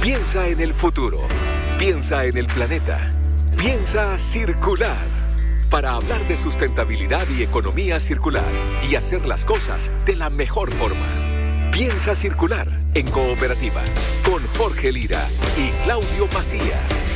Piensa en el futuro. Piensa en el planeta. Piensa circular. Para hablar de sustentabilidad y economía circular y hacer las cosas de la mejor forma. Piensa circular en cooperativa con Jorge Lira y Claudio Macías.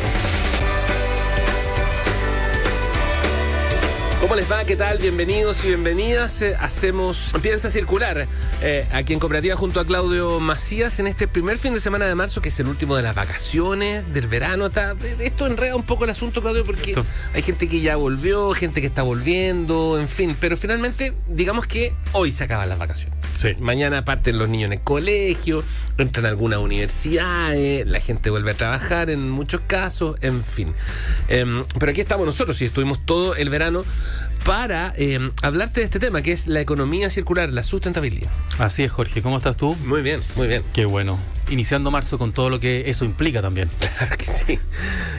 ¿Cómo les va? ¿Qué tal? Bienvenidos y bienvenidas. Eh, hacemos Piensa Circular eh, aquí en Cooperativa junto a Claudio Macías en este primer fin de semana de marzo, que es el último de las vacaciones, del verano. Está, esto enreda un poco el asunto, Claudio, porque hay gente que ya volvió, gente que está volviendo, en fin. Pero finalmente, digamos que hoy se acaban las vacaciones. Sí. Mañana parten los niños en el colegio, entran a algunas universidades, la gente vuelve a trabajar en muchos casos, en fin. Em, pero aquí estamos nosotros y estuvimos todo el verano para em, hablarte de este tema, que es la economía circular, la sustentabilidad. Así es, Jorge. ¿Cómo estás tú? Muy bien, muy bien. Qué bueno. Iniciando marzo con todo lo que eso implica también. Claro que sí,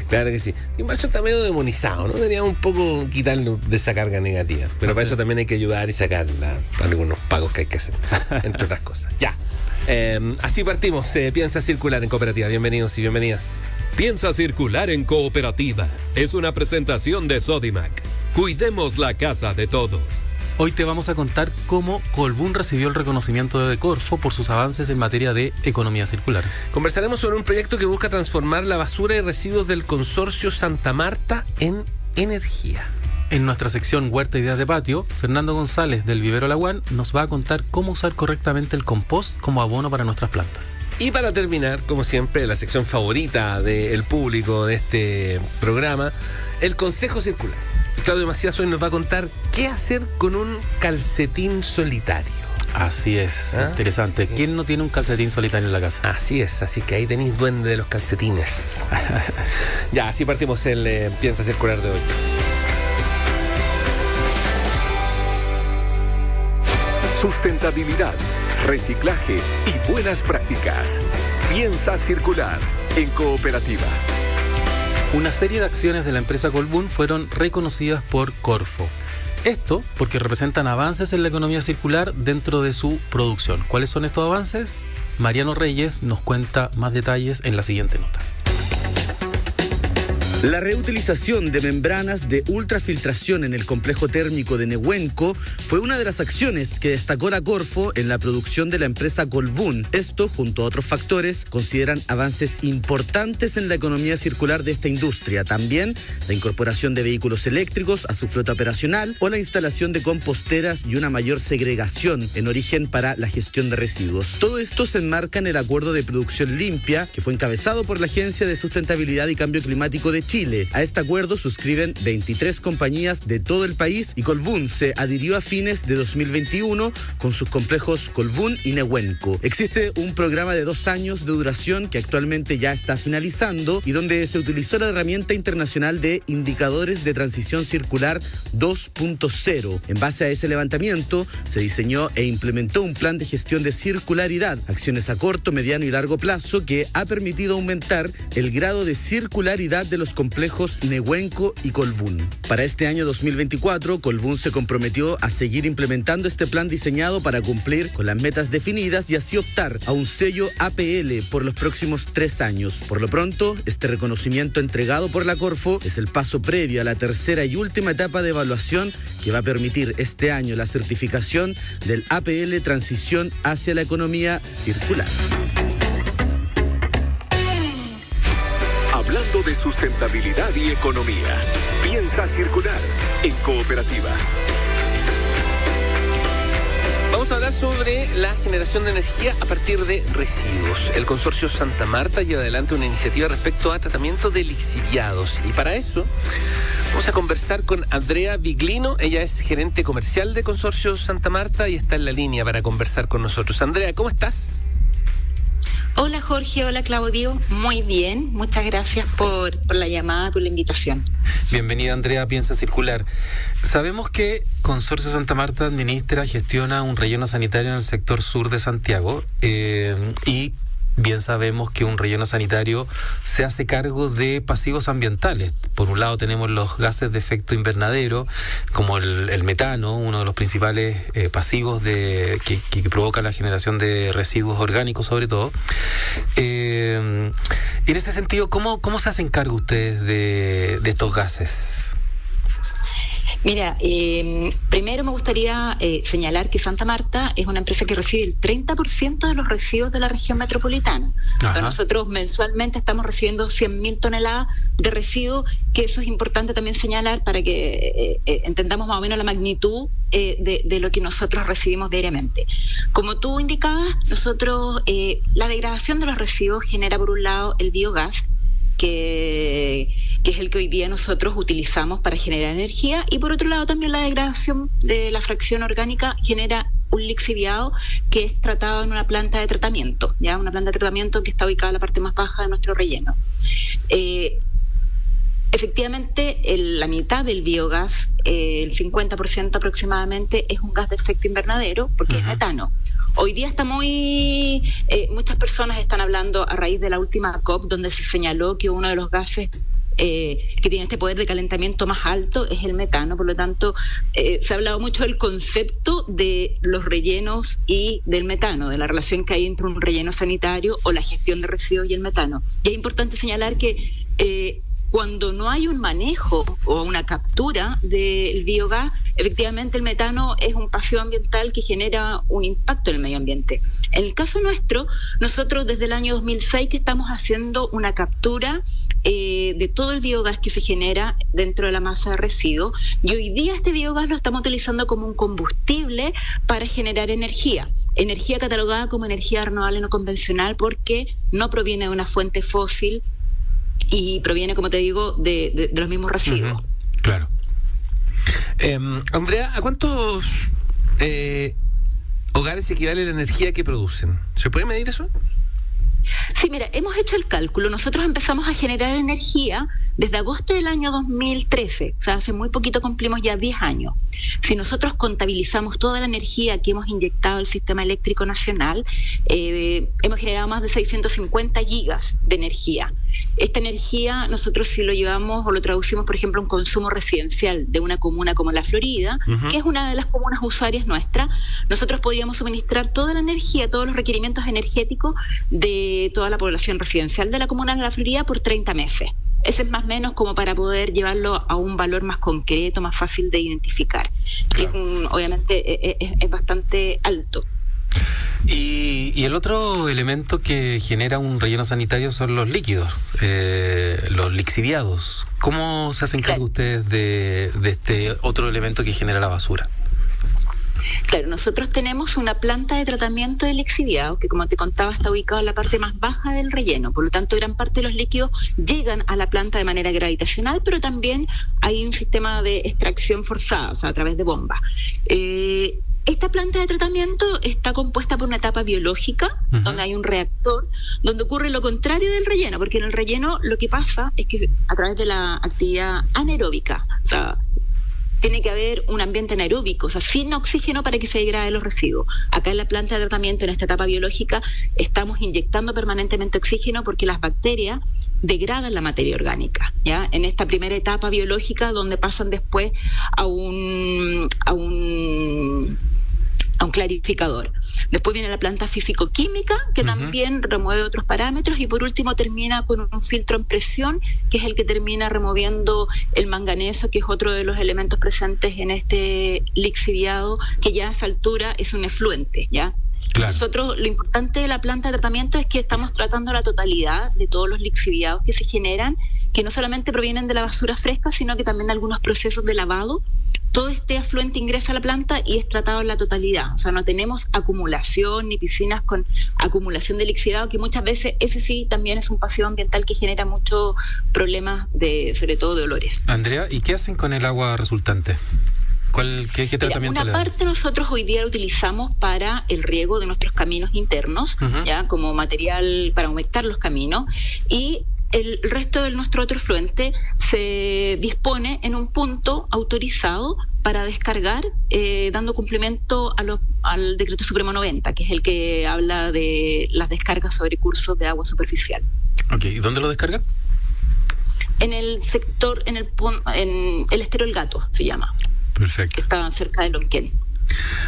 claro que sí. Y marzo está medio demonizado, ¿no? Deberíamos un poco quitarlo de esa carga negativa. Pero para eso también hay que ayudar y sacar algunos pagos que hay que hacer, entre otras cosas. Ya. Em, así partimos. Se piensa circular en cooperativa. Bienvenidos y bienvenidas. Piensa circular en cooperativa. Es una presentación de Sodimac. Cuidemos la casa de todos. Hoy te vamos a contar cómo Colbún recibió el reconocimiento de Decorfo por sus avances en materia de economía circular. Conversaremos sobre un proyecto que busca transformar la basura y residuos del consorcio Santa Marta en energía. En nuestra sección Huerta Ideas de Patio, Fernando González del Vivero Laguán nos va a contar cómo usar correctamente el compost como abono para nuestras plantas. Y para terminar, como siempre, la sección favorita del público de este programa, el Consejo Circular. Claudio Macías hoy nos va a contar qué hacer con un calcetín solitario. Así es, ¿Ah? interesante. ¿Quién no tiene un calcetín solitario en la casa? Así es, así que ahí tenéis duende de los calcetines. ya, así partimos el eh, Piensa Circular de hoy. Sustentabilidad, reciclaje y buenas prácticas. Piensa circular en cooperativa. Una serie de acciones de la empresa Colbún fueron reconocidas por Corfo. Esto porque representan avances en la economía circular dentro de su producción. ¿Cuáles son estos avances? Mariano Reyes nos cuenta más detalles en la siguiente nota. La reutilización de membranas de ultrafiltración en el complejo térmico de Nehuenco fue una de las acciones que destacó la Corfo en la producción de la empresa Colbún. Esto, junto a otros factores, consideran avances importantes en la economía circular de esta industria. También la incorporación de vehículos eléctricos a su flota operacional o la instalación de composteras y una mayor segregación en origen para la gestión de residuos. Todo esto se enmarca en el acuerdo de producción limpia que fue encabezado por la Agencia de Sustentabilidad y Cambio Climático de Chile a este acuerdo suscriben 23 compañías de todo el país y Colbún se adhirió a fines de 2021 con sus complejos Colbún y Nehuenco. Existe un programa de dos años de duración que actualmente ya está finalizando y donde se utilizó la herramienta internacional de indicadores de transición circular 2.0. En base a ese levantamiento, se diseñó e implementó un plan de gestión de circularidad, acciones a corto, mediano y largo plazo que ha permitido aumentar el grado de circularidad de los complejos Nehuenco y Colbún. Para este año 2024, Colbún se comprometió a seguir implementando este plan diseñado para cumplir con las metas definidas y así optar a un sello APL por los próximos tres años. Por lo pronto, este reconocimiento entregado por la Corfo es el paso previo a la tercera y última etapa de evaluación que va a permitir este año la certificación del APL Transición hacia la Economía Circular. De sustentabilidad y economía, piensa circular en cooperativa. Vamos a hablar sobre la generación de energía a partir de residuos. El consorcio Santa Marta lleva adelante una iniciativa respecto a tratamiento de lixiviados. Y para eso vamos a conversar con Andrea Viglino. Ella es gerente comercial de Consorcio Santa Marta y está en la línea para conversar con nosotros. Andrea, ¿cómo estás? Hola Jorge, hola Claudio, muy bien, muchas gracias por, la llamada, por la invitación. Bienvenida Andrea, Piensa Circular. Sabemos que Consorcio Santa Marta administra, gestiona un relleno sanitario en el sector sur de Santiago eh, y bien sabemos que un relleno sanitario se hace cargo de pasivos ambientales. Por un lado tenemos los gases de efecto invernadero, como el, metano, uno de los principales eh, pasivos de, que, provoca la generación de residuos orgánicos sobre todo. Eh, en ese sentido, ¿cómo, cómo se hacen cargo ustedes de, de estos gases? Mira, eh, primero me gustaría eh, señalar que Santa Marta es una empresa que recibe el 30% de los residuos de la región metropolitana. Nosotros mensualmente estamos recibiendo 100.000 toneladas de residuos, que eso es importante también señalar para que eh, entendamos más o menos la magnitud de, de, lo que nosotros recibimos diariamente. Como tú indicabas, nosotros la degradación de los residuos genera por un lado el biogás, que, es el que hoy día nosotros utilizamos para generar energía, y por otro lado también la degradación de la fracción orgánica genera un lixiviado que es tratado en una planta de tratamiento, ya una planta de tratamiento que está ubicada en la parte más baja de nuestro relleno. Eh, efectivamente, la mitad del biogás, eh, el 50% aproximadamente, es un gas de efecto invernadero porque es metano. Hoy día está muy, eh, muchas personas están hablando a raíz de la última COP donde se señaló que uno de los gases eh, que tiene este poder de calentamiento más alto es el metano. Por lo tanto, eh, se ha hablado mucho del concepto de los rellenos y del metano, de la relación que hay entre un relleno sanitario o la gestión de residuos y el metano. Y es importante señalar que cuando no hay un manejo o una captura del biogás, efectivamente el metano es un paseo ambiental que genera un impacto en el medio ambiente. En el caso nuestro, nosotros desde el año 2006 que estamos haciendo una captura eh, de todo el biogás que se genera dentro de la masa de residuos y hoy día este biogás lo estamos utilizando como un combustible para generar energía energía catalogada como energía renovable no convencional porque no proviene de una fuente fósil y proviene, como te digo, de, los mismos residuos. Claro. Em, Andrea, ¿a cuántos eh, hogares equivale la energía que producen? ¿Se puede medir eso? Sí, mira, hemos hecho el cálculo. Nosotros empezamos a generar energía desde agosto del año 2013, o sea, hace muy poquito cumplimos ya 10 años. Si nosotros contabilizamos toda la energía que hemos inyectado al sistema eléctrico nacional, eh, hemos generado más de 650 gigas de energía. Esta energía nosotros si lo llevamos o lo traducimos, por ejemplo, a un consumo residencial de una comuna como la Florida, que es una de las comunas usuarias nuestras, nosotros podríamos suministrar toda la energía, todos los requerimientos energéticos de toda la población residencial de la comuna de la Florida por 30 meses. Ese es más o menos como para poder llevarlo a un valor más concreto, más fácil de identificar, que obviamente e, e, es, es bastante alto. Y, el otro elemento que genera un relleno sanitario son los líquidos, eh, los lixiviados. ¿Cómo se hacen cargo ustedes de, este otro elemento que genera la basura? Claro, nosotros tenemos una planta de tratamiento de lixiviados que, como te contaba, está ubicada en la parte más baja del relleno. Por lo tanto, gran parte de los líquidos llegan a la planta de manera gravitacional, pero también hay un sistema de extracción forzada, o sea, a través de bombas. Eh, esta planta de tratamiento está compuesta por una etapa biológica, donde hay un reactor, donde ocurre lo contrario del relleno, porque en el relleno lo que pasa es que a través de la actividad anaeróbica, o sea, tiene que haber un ambiente anaeróbico, o sea, sin oxígeno para que se degrade los residuos. Acá en la planta de tratamiento, en esta etapa biológica, estamos inyectando permanentemente oxígeno porque las bacterias degradan la materia orgánica, ¿ya? En esta primera etapa biológica donde pasan después a un, a un a un clarificador. Después viene la planta físico-química, que también remueve otros parámetros, y por último termina con un filtro en presión, que es el que termina removiendo el manganeso, que es otro de los elementos presentes en este lixiviado, que ya a esa altura es un efluente, ¿ya? Nosotros, lo importante de la planta de tratamiento es que estamos tratando la totalidad de todos los lixiviados que se generan, que no solamente provienen de la basura fresca, sino que también de algunos procesos de lavado todo este afluente ingresa a la planta y es tratado en la totalidad. O sea, no tenemos acumulación ni piscinas con acumulación de lixiviado, que muchas veces ese sí también es un paseo ambiental que genera muchos problemas, de, sobre todo de olores. Andrea, ¿y qué hacen con el agua resultante? ¿Cuál, qué, tratamiento Una parte nosotros hoy día lo utilizamos para el riego de nuestros caminos internos, ya como material para humectar los caminos, y el resto de nuestro otro fluente se dispone en un punto autorizado para descargar, eh, dando cumplimiento a al decreto supremo 90, que es el que habla de las descargas sobre cursos de agua superficial. Ok, ¿y dónde lo descargan? En el sector, en el, en el estero El Gato, se llama. Perfecto. Que está cerca de Lonquén.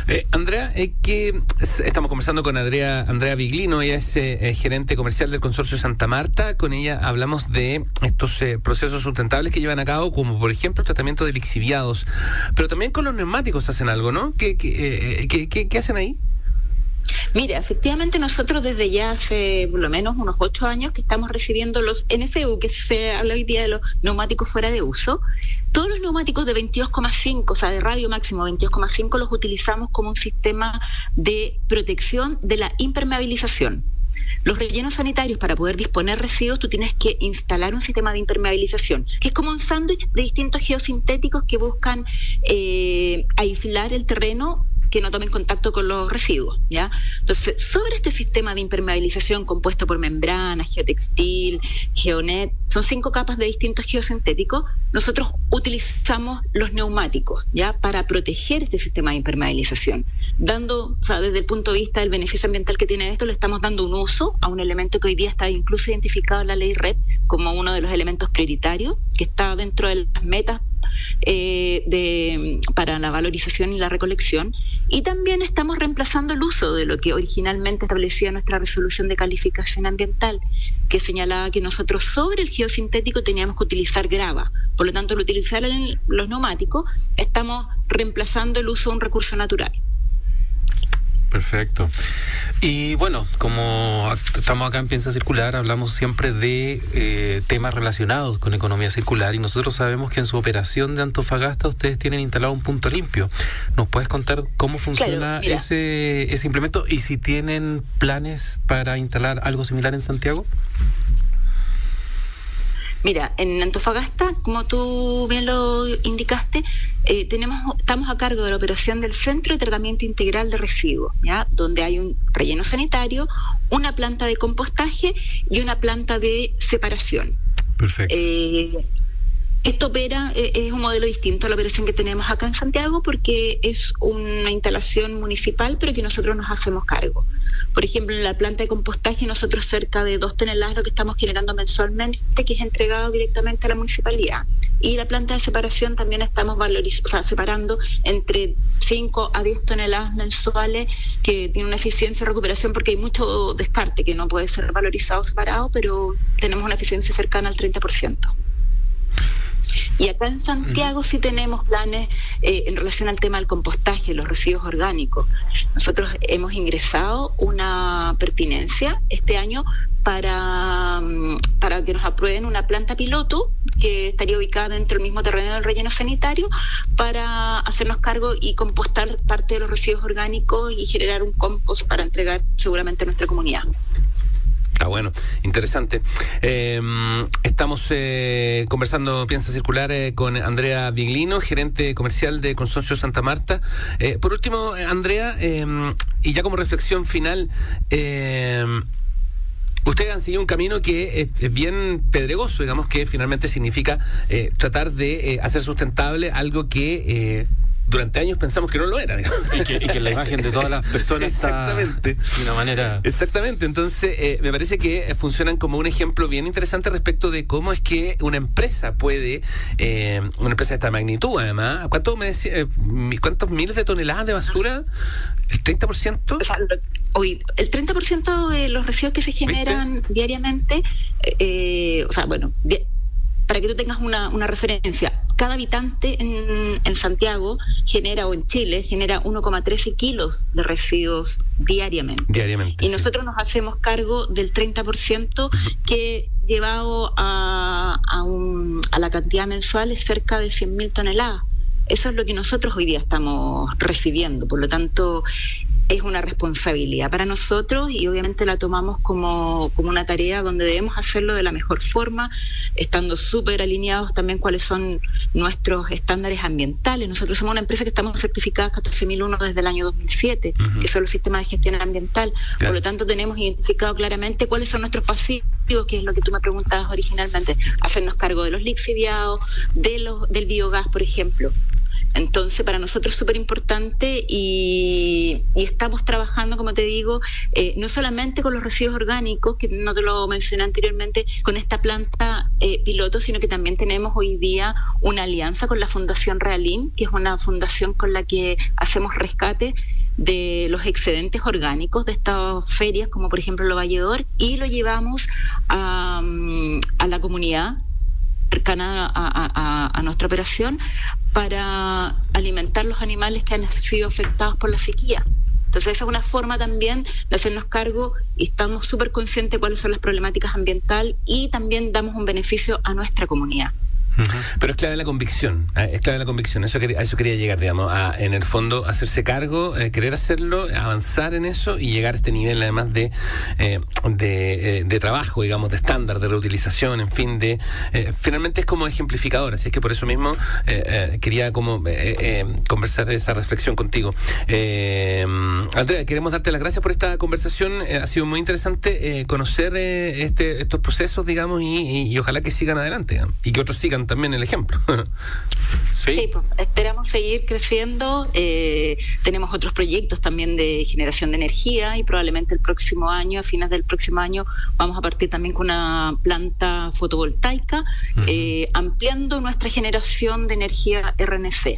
Eh, Andrea, eh, que estamos conversando con Andrea, Andrea Biglino, ella es eh, gerente comercial del consorcio Santa Marta. Con ella hablamos de estos procesos sustentables que llevan a cabo, como por ejemplo el tratamiento de lixiviados. Pero también con los neumáticos hacen algo, ¿no? ¿Qué, qué, qué, qué hacen ahí? Mira, efectivamente nosotros desde ya hace por lo menos unos ocho años que estamos recibiendo los NFU, que se habla hoy día de los neumáticos fuera de uso. Todos los neumáticos de 22,5, o sea, de radio máximo 22,5, los utilizamos como un sistema de protección de la impermeabilización. Los rellenos sanitarios, para poder disponer residuos, tú tienes que instalar un sistema de impermeabilización, que es como un sándwich de distintos geosintéticos que buscan eh, aislar el terreno que no tomen contacto con los residuos, ¿ya? Entonces, sobre este sistema de impermeabilización compuesto por membranas, geotextil, geonet, son cinco capas de distintos geosintéticos, nosotros utilizamos los neumáticos, ¿ya? Para proteger este sistema de impermeabilización, dando, o sea, desde el punto de vista del beneficio ambiental que tiene esto, le estamos dando un uso a un elemento que hoy día está incluso identificado en la ley REP como uno de los elementos prioritarios, que está dentro de las metas eh, de, para la valorización y la recolección. Y también estamos reemplazando el uso de lo que originalmente establecía nuestra resolución de calificación ambiental, que señalaba que nosotros sobre el geosintético teníamos que utilizar grava. Por lo tanto, al utilizar los neumáticos, estamos reemplazando el uso de un recurso natural. Perfecto. Y bueno, como estamos acá en Piensa Circular, hablamos siempre de eh, temas relacionados con economía circular y nosotros sabemos que en su operación de Antofagasta ustedes tienen instalado un punto limpio. ¿Nos puedes contar cómo funciona ese, ese implemento y si tienen planes para instalar algo similar en Santiago? Mira, en Antofagasta, como tú bien lo indicaste, eh, tenemos, estamos a cargo de la operación del Centro de Tratamiento Integral de Residuos, ¿ya? donde hay un relleno sanitario, una planta de compostaje y una planta de separación. Perfecto. Eh, esto opera, eh, es un modelo distinto a la operación que tenemos acá en Santiago porque es una instalación municipal, pero que nosotros nos hacemos cargo. Por ejemplo, en la planta de compostaje nosotros cerca de dos toneladas lo que estamos generando mensualmente, que es entregado directamente a la municipalidad. Y la planta de separación también estamos valorizando, separando entre 5 a 10 toneladas mensuales, que tiene una eficiencia de recuperación porque hay mucho descarte que no puede ser valorizado separado, pero tenemos una eficiencia cercana al 30%. Y acá en Santiago sí tenemos planes eh, en relación al tema del compostaje, los residuos orgánicos. Nosotros hemos ingresado una pertinencia este año para, mm, para que nos aprueben una planta piloto que estaría ubicada dentro del mismo terreno del relleno sanitario para hacernos cargo y compostar parte de los residuos orgánicos y generar un compost para entregar seguramente a nuestra comunidad. Ah, bueno, interesante. Em, estamos eh, conversando Piensa Circular eh, con Andrea Biglino, gerente comercial de Consorcio Santa Marta. Eh, por último, Andrea, em, y ya como reflexión final, em, Ustedes han seguido un camino que es, bien pedregoso, digamos, que finalmente significa tratar de hacer sustentable algo que durante años pensamos que no lo era. Y que, la imagen de todas las personas Exactamente. de una manera... Exactamente, entonces eh, me parece que funcionan como un ejemplo bien interesante respecto de cómo es que una empresa puede, eh, una empresa de esta magnitud además, ¿cuánto me decía, eh, ¿cuántos miles de toneladas de basura? ¿El 30%? O sea, hoy, el 30% de los residuos que se generan diariamente, o sea, bueno, para que tú tengas una, una referencia, cada habitante en, en, Santiago genera, o en Chile, genera 1,13 kilos de residuos diariamente. Diariamente. Y nosotros nos hacemos cargo del 30% que llevado a, a, un, a la cantidad mensual es cerca de 100.000 toneladas. Eso es lo que nosotros hoy día estamos recibiendo. Por lo tanto, es una responsabilidad para nosotros y obviamente la tomamos como, como una tarea donde debemos hacerlo de la mejor forma, estando súper alineados también cuáles son nuestros estándares ambientales. Nosotros somos una empresa que estamos certificadas 14.001 desde el año 2007, que son los sistemas de gestión ambiental. Por lo tanto, tenemos identificado claramente cuáles son nuestros pasivos, que es lo que tú me preguntabas originalmente, hacernos cargo de los lixiviados, de los, del biogás, por ejemplo. Entonces, para nosotros es súper importante y, estamos trabajando, como te digo, eh, no solamente con los residuos orgánicos, que no te lo mencioné anteriormente, con esta planta eh, piloto, sino que también tenemos hoy día una alianza con la Fundación Realim, que es una fundación con la que hacemos rescate de los excedentes orgánicos de estas ferias, como por ejemplo el Valledor, y lo llevamos a, mm, a la comunidad cercana a, nuestra operación para alimentar los animales que han sido afectados por la sequía. Entonces esa es una forma también de hacernos cargo y estamos súper conscientes de cuáles son las problemáticas ambientales y también damos un beneficio a nuestra comunidad. Pero es clave la convicción, ¿eh? es clave la convicción, eso a eso quería llegar, digamos, a, en el fondo hacerse cargo, eh, querer hacerlo, avanzar en eso y llegar a este nivel además de, eh, de, trabajo, digamos, de estándar, de reutilización, en fin, de finalmente es como ejemplificador, así es que por eso mismo quería como conversar esa reflexión contigo. Andrea, queremos darte las gracias por esta conversación, ha sido muy interesante conocer este, estos procesos, digamos, y, ojalá que sigan adelante y que otros sigan también el ejemplo. sí, pues, esperamos seguir creciendo. Eh, tenemos otros proyectos también de generación de energía y probablemente el próximo año, a fines del próximo año, vamos a partir también con una planta fotovoltaica, eh, ampliando nuestra generación de energía RNC.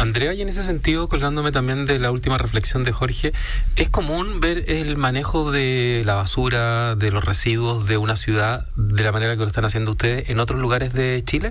Andrea, y en ese sentido, colgándome también de la última reflexión de Jorge, ¿es común ver el manejo de la basura, de los residuos de una ciudad de la manera que lo están haciendo ustedes en otros lugares de Chile?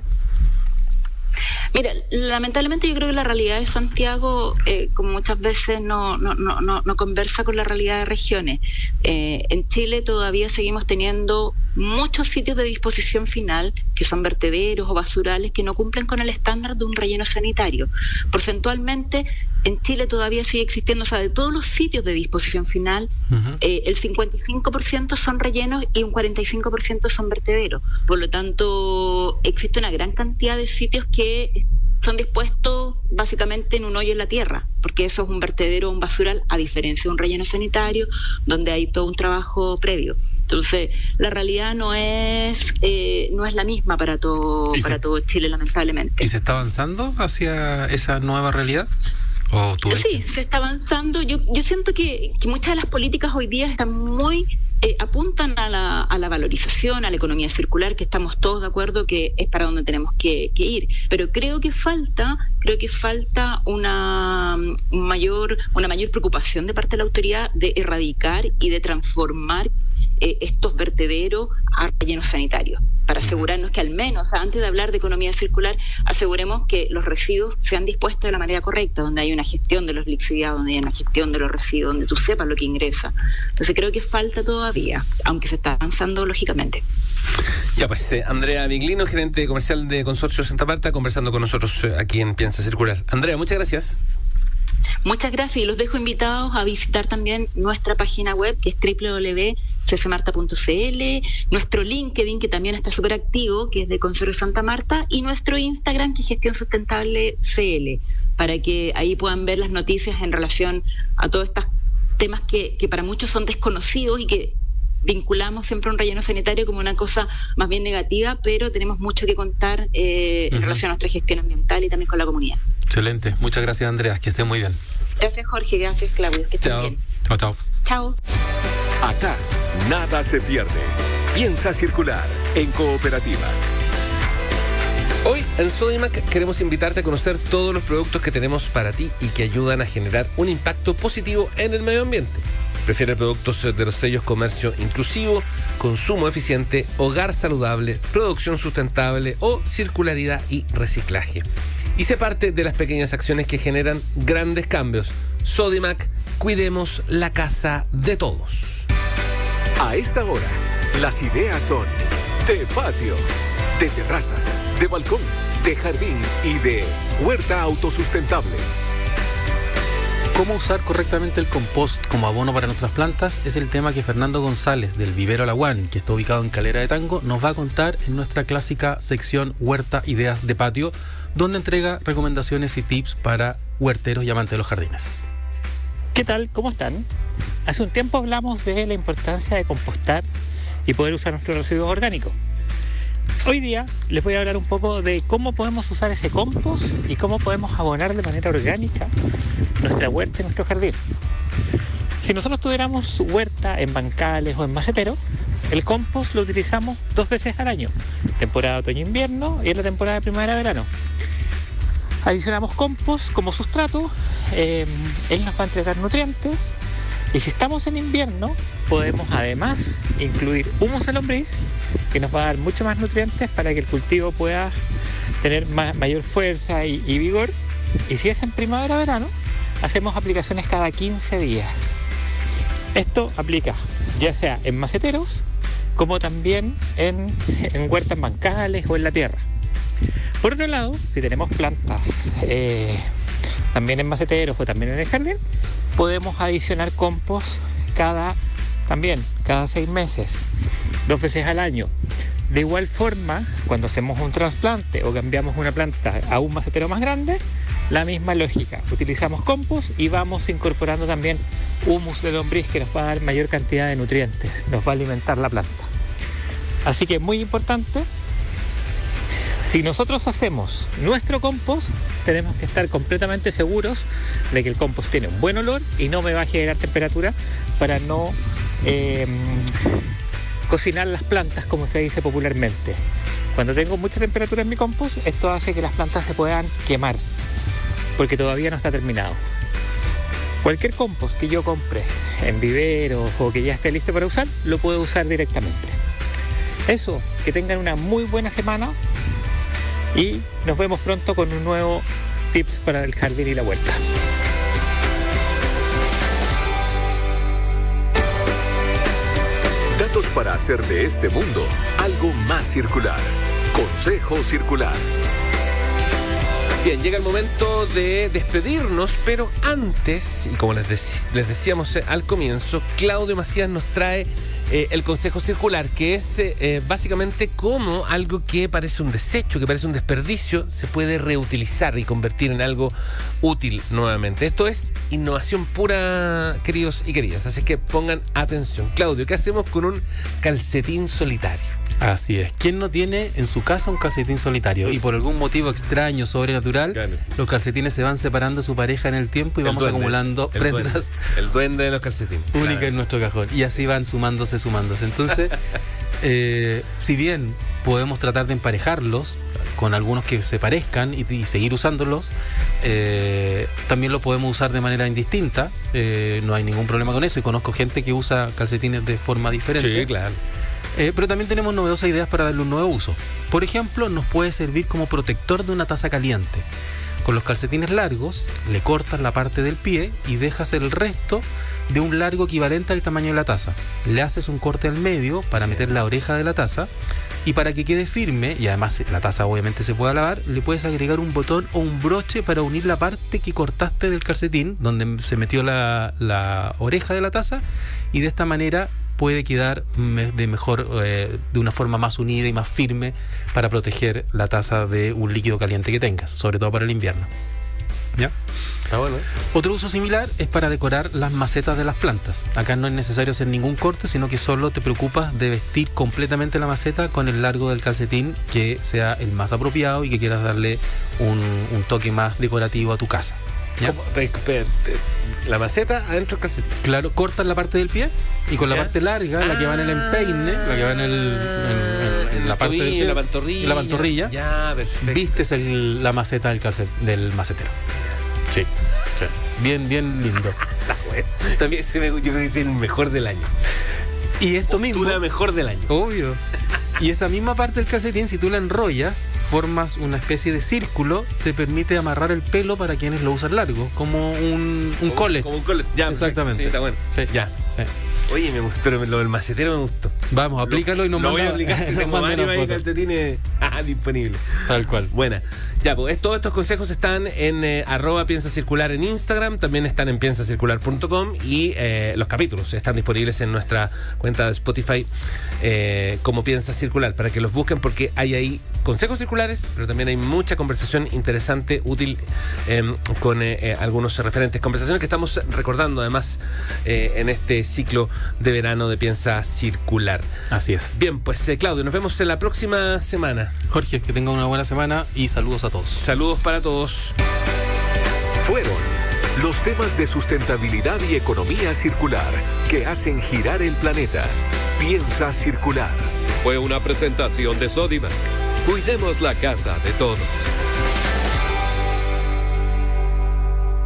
Mira, lamentablemente yo creo que la realidad de Santiago, eh, como muchas veces no, no, no, no, conversa con la realidad de regiones. Eh, en Chile todavía seguimos teniendo muchos sitios de disposición final, que son vertederos o basurales, que no cumplen con el estándar de un relleno sanitario. Porcentualmente, en Chile todavía sigue existiendo, o sea, de todos los sitios de disposición final, eh, el 55% son rellenos y un 45% son vertederos. Por lo tanto, existe una gran cantidad de sitios que son dispuestos básicamente en un hoyo en la tierra, porque eso es un vertedero, un basural, a diferencia de un relleno sanitario, donde hay todo un trabajo previo. Entonces, la realidad no es eh, no es la misma para todo para todo Chile, lamentablemente. ¿Y se está avanzando hacia esa nueva realidad? Sí, se está avanzando. Yo, yo siento que, que muchas de las políticas hoy día están muy eh, apuntan a la, a la, valorización, a la economía circular, que estamos todos de acuerdo que es para donde tenemos que, ir. Pero creo que falta, creo que falta una mayor, una mayor preocupación de parte de la autoridad de erradicar y de transformar eh, estos vertederos a rellenos sanitarios, para asegurarnos que al menos, antes de hablar de economía circular, aseguremos que los residuos sean dispuestos de la manera correcta, donde hay una gestión de los lixiviados, donde hay una gestión de los residuos, donde tú sepas lo que ingresa. Entonces creo que falta todavía, aunque se está avanzando lógicamente. Ya pues, eh, Andrea Viglino, gerente comercial de Consorcio Santa Marta, conversando con nosotros eh, aquí en Piensa Circular. Andrea, muchas gracias. Muchas gracias y los dejo invitados a visitar también nuestra página web que es www.ccmarta.cl, nuestro LinkedIn que también está súper activo, que es de Consorcio Santa Marta, y nuestro Instagram que es Gestión Sustentable CL, para que ahí puedan ver las noticias en relación a todos estos temas que, que para muchos son desconocidos y que vinculamos siempre un relleno sanitario como una cosa más bien negativa, pero tenemos mucho que contar eh, en relación a nuestra gestión ambiental y también con la comunidad. Excelente. Muchas gracias, Andrea. Que esté muy bien. Gracias, Jorge. Gracias, Claudio. Que estén bien. Chao, chao. Chao. Acá, nada se pierde. Piensa circular en cooperativa. Hoy en Sodimac queremos invitarte a conocer todos los productos que tenemos para ti y que ayudan a generar un impacto positivo en el medio ambiente. Prefiere productos de los sellos comercio inclusivo, consumo eficiente, hogar saludable, producción sustentable o circularidad y reciclaje. Y se parte de las pequeñas acciones que generan grandes cambios. Sodimac, cuidemos la casa de todos. A esta hora, las ideas son de patio, de terraza, de balcón, de jardín y de huerta autosustentable. Cómo usar correctamente el compost como abono para nuestras plantas es el tema que Fernando González del Vivero Alaguán, que está ubicado en Calera de Tango, nos va a contar en nuestra clásica sección Huerta Ideas de Patio, donde entrega recomendaciones y tips para huerteros y amantes de los jardines. ¿Qué tal? ¿Cómo están? Hace un tiempo hablamos de la importancia de compostar y poder usar nuestros residuos orgánicos. Hoy día les voy a hablar un poco de cómo podemos usar ese compost y cómo podemos abonar de manera orgánica nuestra huerta y nuestro jardín. Si nosotros tuviéramos huerta en bancales o en maceteros, el compost lo utilizamos dos veces al año, temporada otoño-invierno y en la temporada de primavera-verano. Adicionamos compost como sustrato, eh, él nos va a entregar nutrientes y si estamos en invierno podemos además incluir humus de lombriz que nos va a dar mucho más nutrientes para que el cultivo pueda tener mayor fuerza y, vigor. Y si es en primavera-verano, hacemos aplicaciones cada 15 días. Esto aplica ya sea en maceteros como también en, huertas bancales o en la tierra. Por otro lado, si tenemos plantas eh, también en maceteros o también en el jardín, podemos adicionar compost cada también cada seis meses, dos veces al año. De igual forma, cuando hacemos un trasplante o cambiamos una planta a un macetero más grande, la misma lógica. Utilizamos compost y vamos incorporando también humus de lombriz que nos va a dar mayor cantidad de nutrientes, nos va a alimentar la planta. Así que muy importante, si nosotros hacemos nuestro compost, tenemos que estar completamente seguros de que el compost tiene un buen olor y no me va a generar temperatura para no eh, cocinar las plantas como se dice popularmente. Cuando tengo mucha temperatura en mi compost, esto hace que las plantas se puedan quemar porque todavía no está terminado. Cualquier compost que yo compre en viveros o que ya esté listo para usar, lo puedo usar directamente. Eso, que tengan una muy buena semana y nos vemos pronto con un nuevo tips para el jardín y la huerta. Para hacer de este mundo algo más circular. Consejo Circular. Bien, llega el momento de despedirnos, pero antes, y como les, les decíamos eh, al comienzo, Claudio Macías nos trae eh, el consejo circular, que es eh, básicamente cómo algo que parece un desecho, que parece un desperdicio, se puede reutilizar y convertir en algo útil nuevamente. Esto es innovación pura, queridos y queridas. Así que pongan atención. Claudio, ¿qué hacemos con un calcetín solitario? Así es. ¿Quién no tiene en su casa un calcetín solitario? Y por algún motivo extraño, sobrenatural, los calcetines se van separando de su pareja en el tiempo y vamos acumulando prendas. el duende de los calcetines. Única en nuestro cajón. Y así van sumándose, sumándose. Entonces, eh, si bien podemos tratar de emparejarlos con algunos que se parezcan y, seguir usándolos, eh, también lo podemos usar de manera indistinta. Eh, no hay ningún problema con eso. Y conozco gente que usa calcetines de forma diferente. Sí, claro. Eh, pero también tenemos novedosas ideas para darle un nuevo uso. Por ejemplo, nos puede servir como protector de una taza caliente. Con los calcetines largos, le cortas la parte del pie y dejas el resto de un largo equivalente al tamaño de la taza. Le haces un corte al medio para meter la oreja de la taza y para que quede firme, y además la taza obviamente se pueda lavar, le puedes agregar un botón o un broche para unir la parte que cortaste del calcetín, donde se metió la, la oreja de la taza, y de esta manera puede quedar de mejor, eh, de una forma más unida y más firme para proteger la taza de un líquido caliente que tengas, sobre todo para el invierno. ¿Ya? Está bueno. ¿eh? Otro uso similar es para decorar las macetas de las plantas. Acá no es necesario hacer ningún corte, sino que solo te preocupas de vestir completamente la maceta con el largo del calcetín que sea el más apropiado y que quieras darle un toque más decorativo a tu casa la maceta adentro del calcetín. Claro, cortas la parte del pie y con la parte larga, la que va en el empeine, la que va en, el, en, la parte de la pantorrilla. la pantorrilla. Ya, perfecto. Vistes la maceta del, del macetero. Sí, sí. Bien, bien lindo. También se me, yo creo que es el mejor del año. Y esto mismo. la mejor del año. Obvio. Y esa misma parte del calcetín, si tú la enrollas, formas una especie de círculo, te permite amarrar el pelo para quienes lo usan largo, como un, un collet. Como un collet, ya. Exactamente. Sí, está bueno. Sí. Ya. Sí. Oye, me gustó, pero lo del macetero me gustó. Vamos, aplícalo y nos Lo voy a aplicar, tengo varios calcetines ah, disponibles. Tal cual. Buena. Ya, pues todos estos consejos están en eh, arroba piensa circular en Instagram, también están en piensacircular.com y eh, los capítulos están disponibles en nuestra cuenta de Spotify eh, como Piensa Circular, para que los busquen porque hay ahí consejos circulares, pero también hay mucha conversación interesante, útil em, con algunos referentes. Conversaciones que estamos recordando además en este ciclo de verano de Piensa Circular. Así es. Bien, pues eh, Claudio, nos vemos en la próxima semana. Jorge, que tenga una buena semana y saludos a todos. Saludos para todos. Fueron los temas de sustentabilidad y economía circular que hacen girar el planeta. Piensa circular. Fue una presentación de Sodimac. Cuidemos la casa de todos.